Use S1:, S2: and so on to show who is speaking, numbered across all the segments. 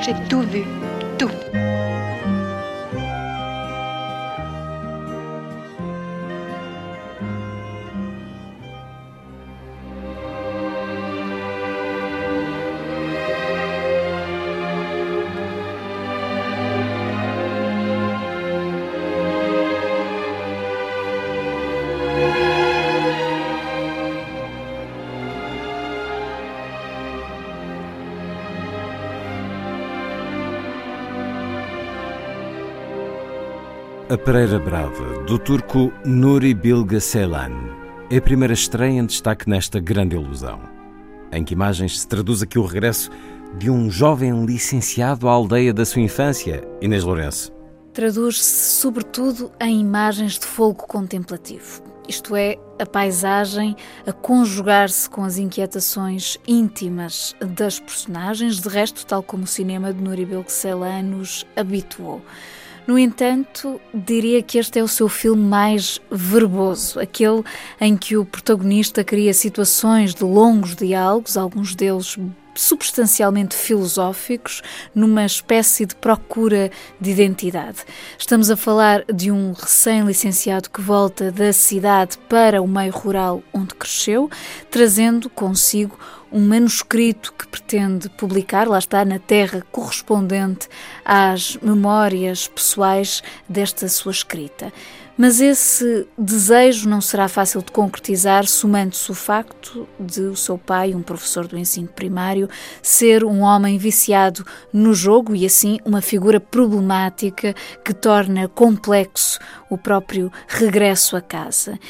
S1: J'ai tout vu, tout.
S2: A Pereira Brava, do turco Nuri Bilge Ceylan, é a primeira estreia em destaque nesta grande ilusão, em que imagens se traduz aqui o regresso de um jovem licenciado à aldeia da sua infância, Inês Lourenço.
S3: Traduz-se sobretudo em imagens de fogo contemplativo, isto é, a paisagem a conjugar-se com as inquietações íntimas das personagens, de resto, tal como o cinema de Nuri Bilge Ceylan nos habituou. No entanto, diria que este é o seu filme mais verboso, aquele em que o protagonista cria situações de longos diálogos, alguns deles substancialmente filosóficos, numa espécie de procura de identidade. Estamos a falar de um recém-licenciado que volta da cidade para o meio rural onde cresceu, trazendo consigo um manuscrito que pretende publicar, lá está, na terra correspondente às memórias pessoais desta sua escrita. Mas esse desejo não será fácil de concretizar, somando-se o facto de o seu pai, um professor do ensino primário, ser um homem viciado no jogo e, assim, uma figura problemática que torna complexo o próprio regresso a casa.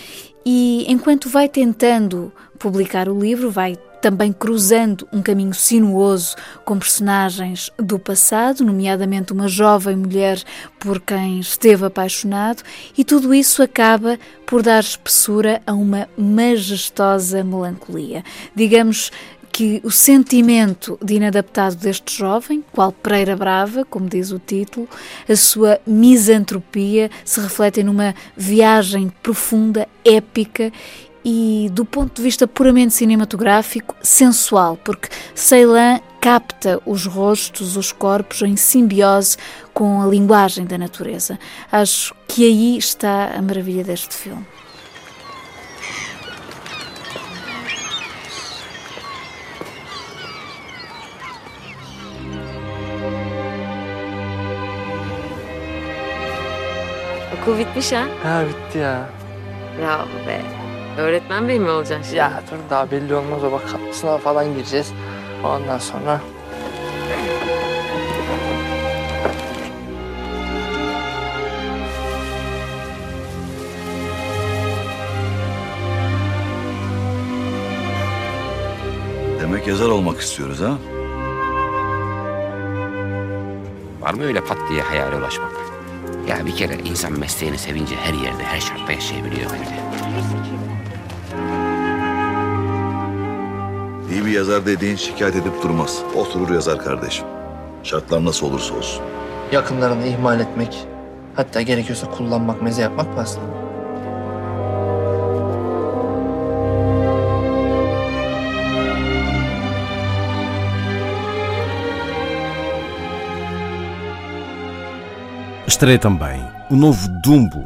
S3: E enquanto vai tentando publicar o livro, vai também cruzando um caminho sinuoso com personagens do passado, nomeadamente uma jovem mulher por quem esteve apaixonado, e tudo isso acaba por dar espessura a uma majestosa melancolia. Digamos que o sentimento de inadaptado deste jovem, qual Pereira Brava, como diz o título, a sua misantropia se refletem numa viagem profunda, épica e, do ponto de vista puramente cinematográfico, sensual, porque Ceylan capta os rostos, os corpos em simbiose com a linguagem da natureza. Acho que aí está a maravilha deste filme.
S4: Okul bitmiş ha?
S5: Ha bitti ya.
S4: Bravo be. Öğretmen bey mi olacaksın?
S5: Ya dur daha belli olmaz o bak sınava falan gireceğiz. Ondan sonra
S6: Demek yazar olmak istiyoruz ha?
S7: Var mı öyle pat diye hayale ulaşmak? Ya bir kere insan mesleğini sevince her yerde, her şartta yaşayabiliyor bence.
S6: İyi bir yazar dediğin şikayet edip durmaz. Oturur yazar kardeşim. Şartlar nasıl olursa olsun.
S5: yakınlarını ihmal etmek, hatta gerekiyorsa kullanmak, meze yapmak pahasına.
S2: Estreia também o novo Dumbo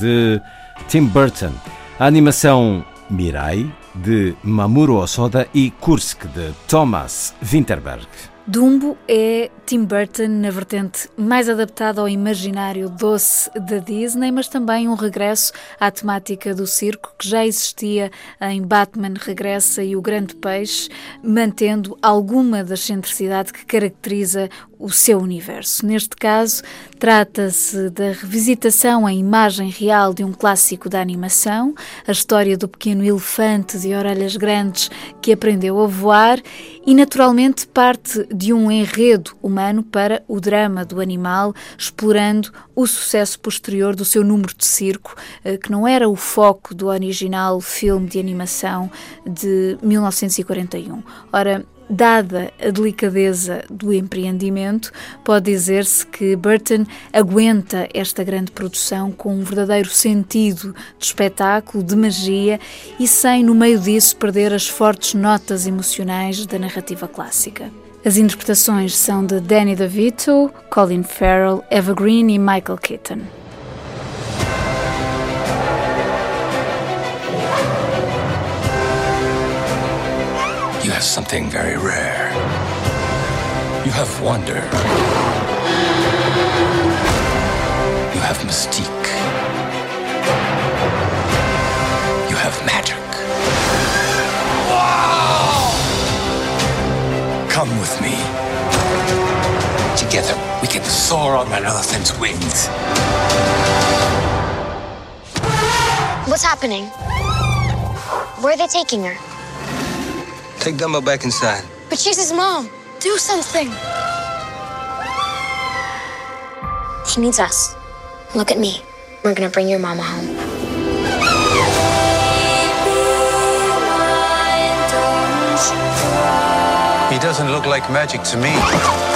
S2: de Tim Burton, a animação Mirai de Mamoru Osoda e Kursk de Thomas Winterberg.
S3: Dumbo é Tim Burton na vertente mais adaptada ao imaginário doce da Disney, mas também um regresso à temática do circo que já existia em Batman Regressa e O Grande Peixe, mantendo alguma da excentricidade que caracteriza o seu universo. Neste caso, trata-se da revisitação em imagem real de um clássico da animação, a história do pequeno elefante de orelhas grandes que aprendeu a voar e, naturalmente, parte de um enredo humano para o drama do animal, explorando o sucesso posterior do seu número de circo, eh, que não era o foco do original filme de animação de 1941. Ora, Dada a delicadeza do empreendimento, pode dizer-se que Burton aguenta esta grande produção com um verdadeiro sentido de espetáculo, de magia e sem, no meio disso, perder as fortes notas emocionais da narrativa clássica. As interpretações são de Danny DeVito, Colin Farrell, Eva Green e Michael Keaton.
S8: You have something very rare. You have wonder. You have mystique. You have magic. Wow! Come with me. Together, we can soar on that elephant's wings.
S1: What's happening? Where are they taking her?
S9: Take Dumbo back inside.
S1: But she's his mom. Do something. He needs us. Look at me. We're gonna bring your mama home.
S9: He doesn't look like magic to me.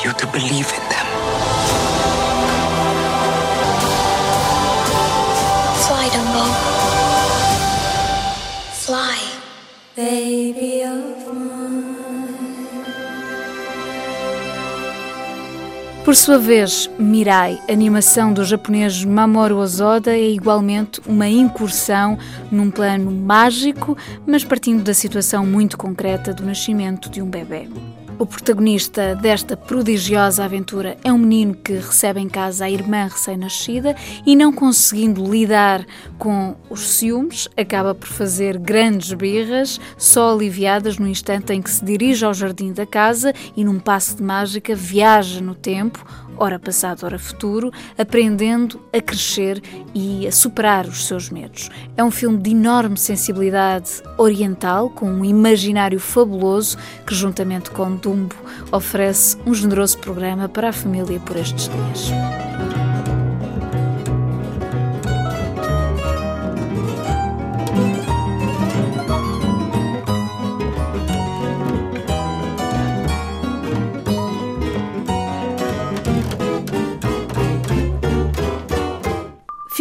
S8: Need you to believe in them.
S1: Fly, Dumbo. Fly. Baby of
S3: Por sua vez, Mirai, animação do japonês Mamoru Ozoda, é igualmente uma incursão num plano mágico, mas partindo da situação muito concreta do nascimento de um bebê. O protagonista desta prodigiosa aventura é um menino que recebe em casa a irmã recém-nascida e, não conseguindo lidar com os ciúmes, acaba por fazer grandes birras, só aliviadas no instante em que se dirige ao jardim da casa e, num passo de mágica, viaja no tempo, ora passado, ora futuro, aprendendo a crescer e a superar os seus medos. É um filme de enorme sensibilidade oriental, com um imaginário fabuloso que, juntamente com Dumbo, oferece um generoso programa para a família por estes dias.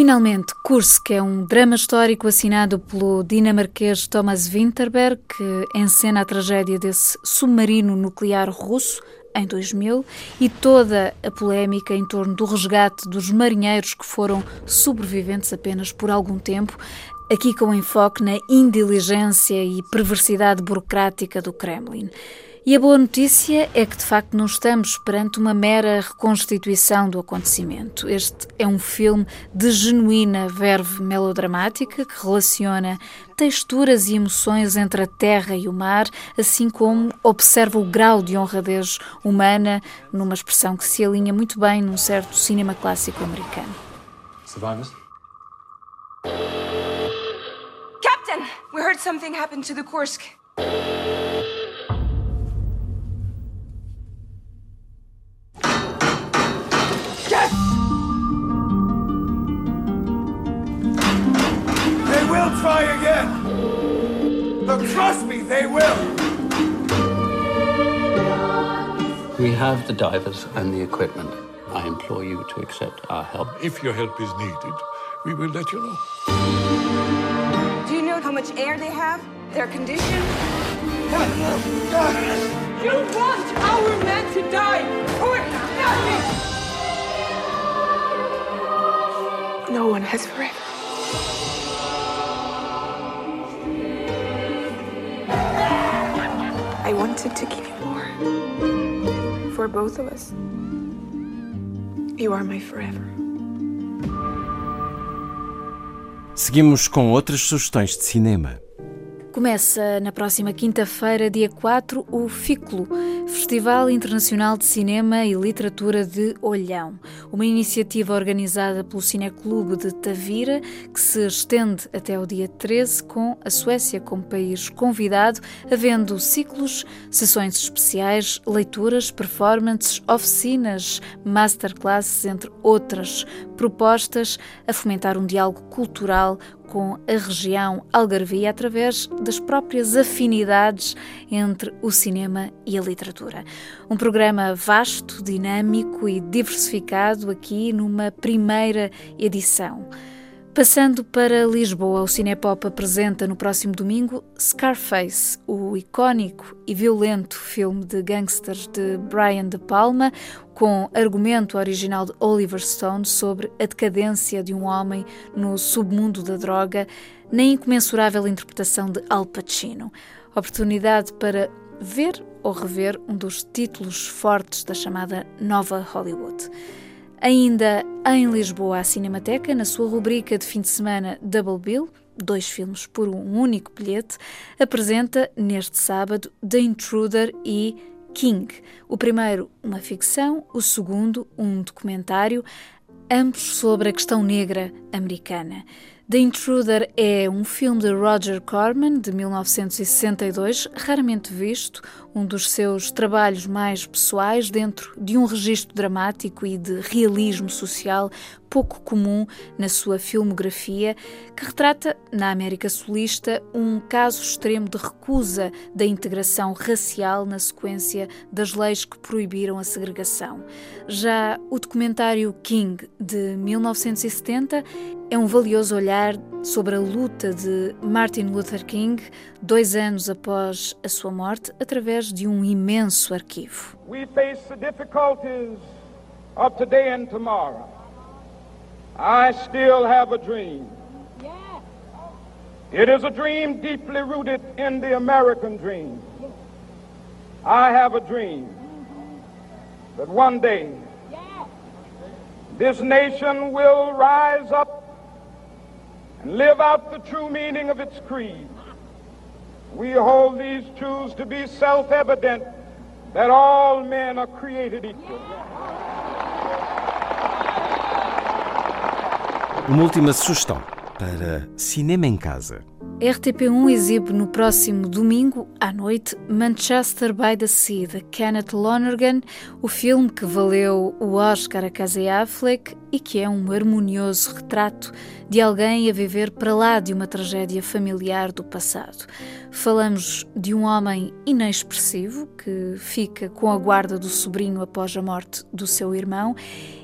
S3: Finalmente, Kursk é um drama histórico assinado pelo dinamarquês Thomas Winterberg, que encena a tragédia desse submarino nuclear russo em 2000 e toda a polémica em torno do resgate dos marinheiros que foram sobreviventes apenas por algum tempo, aqui com enfoque na indiligência e perversidade burocrática do Kremlin. E a boa notícia é que, de facto, não estamos perante uma mera reconstituição do acontecimento. Este é um filme de genuína verve melodramática que relaciona texturas e emoções entre a terra e o mar, assim como observa o grau de honradez humana, numa expressão que se alinha muito bem num certo cinema clássico americano.
S10: Survivors?
S11: Captain! We heard something happened to the Kursk.
S12: They will try again. Look, trust me, they will.
S13: We have the divers and the equipment. I implore you to accept our help.
S12: If your help is needed, we will let you know.
S11: Do you know how much air they have? Their condition? You want our men to die for nothing! No one has forever. I wanted to give you more. For both of us. You are my forever.
S2: Seguimos com outras sugestões de cinema.
S3: Começa na próxima quinta-feira, dia 4, o FICLO, Festival Internacional de Cinema e Literatura de Olhão, uma iniciativa organizada pelo Cineclube de Tavira, que se estende até o dia 13, com a Suécia como país convidado, havendo ciclos, sessões especiais, leituras, performances, oficinas, masterclasses, entre outras propostas, a fomentar um diálogo cultural com a região algarvia através das próprias afinidades entre o cinema e a literatura. Um programa vasto, dinâmico e diversificado aqui numa primeira edição. Passando para Lisboa, o Cinepop apresenta no próximo domingo Scarface, o icónico e violento filme de gangsters de Brian De Palma, com argumento original de Oliver Stone sobre a decadência de um homem no submundo da droga, na incomensurável interpretação de Al Pacino. Oportunidade para ver ou rever um dos títulos fortes da chamada Nova Hollywood. Ainda em Lisboa, a Cinemateca, na sua rubrica de fim de semana Double Bill, dois filmes por um único bilhete, apresenta neste sábado The Intruder e King. O primeiro, uma ficção, o segundo, um documentário, ambos sobre a questão negra americana. The Intruder é um filme de Roger Corman, de 1962, raramente visto, um dos seus trabalhos mais pessoais dentro de um registro dramático e de realismo social pouco comum na sua filmografia, que retrata, na América Sulista, um caso extremo de recusa da integração racial na sequência das leis que proibiram a segregação. Já o documentário King, de 1970, é um valioso olhar sobre a luta de Martin Luther King, dois anos após a sua morte, através de um imenso arquivo.
S10: We face the difficulties of today and tomorrow. I still have a dream. It is a dream deeply rooted in the American dream. I have a dream that one day this nation will rise up and live out the true meaning of its creed. We hold these truths to be self evident that all men are created equal.
S2: Uma última sugestão para cinema em casa.
S3: RTP1 exibe no próximo domingo à noite Manchester by the Sea de Kenneth Lonergan, o filme que valeu o Oscar a Casey Affleck e que é um harmonioso retrato de alguém a viver para lá de uma tragédia familiar do passado. Falamos de um homem inexpressivo que fica com a guarda do sobrinho após a morte do seu irmão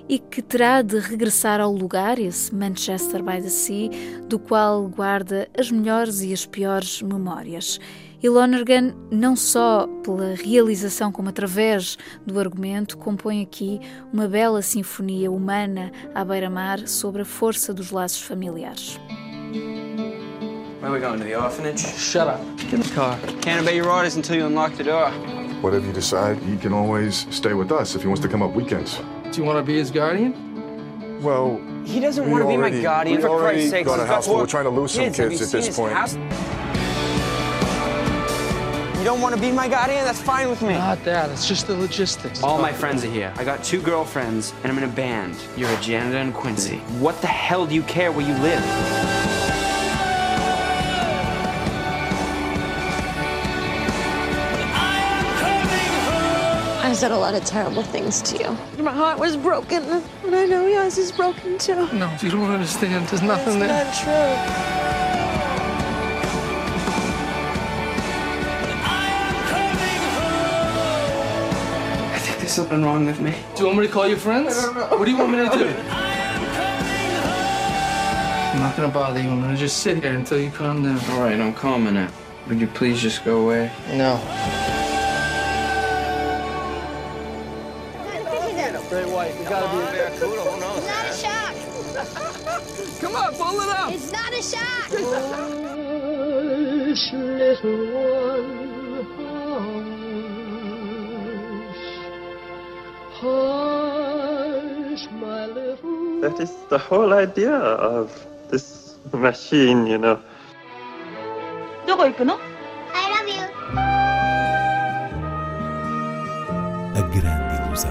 S3: e que terá de regressar ao lugar, esse Manchester by the Sea, do qual guarda as melhores e as piores memórias. E Lonergan, não só pela realização como através do argumento, compõe aqui uma bela sinfonia humana à beira-mar sobre a força dos laços familiares.
S14: Where are we going to the orphanage? Shut up. Get in the car. Can't obey your orders until you unlock the door.
S15: Whatever you decide, he can always stay with us if he wants to come up weekends.
S16: Do you want to be his guardian?
S15: Well,
S14: He doesn't want to be my guardian, for Christ's sake.
S15: got a
S14: He's got
S15: house full.
S14: four
S15: We're trying to lose some
S14: kids.
S15: At this
S14: his
S15: point.
S14: house? You don't want to be my guardian? That's fine with me.
S16: Not that. It's just the logistics.
S14: All my friends are here. I got two girlfriends, and I'm in a band. You're a janitor in Quincy. What the hell do you care where you live?
S17: I said a lot of terrible things to you. My heart was broken, and I know yours is broken too.
S16: No, you don't understand. There's nothing there.
S17: Not true.
S14: Something wrong with me.
S16: Do you want me to call your friends? What do you want me to do? I'm not gonna bother you. I'm gonna just sit here until you calm down.
S14: All right, I'm calming now. Would you please just go away?
S16: No.
S18: Great white. We gotta be a barracuda. Who knows? Not a shark.
S12: Come on, pull it up!
S17: It's not a shot!
S19: Hush, little one,
S20: That is the whole idea of this machine, you know.
S18: どこ行くの
S1: I love you.
S2: A grande ilusão.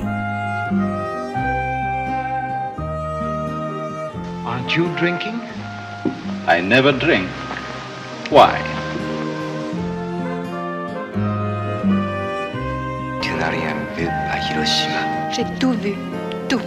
S21: Aren't you drinking? I never drink. Why?
S8: Tu n'as rien vu à Hiroshima.
S18: J'ai tout vu. Tout.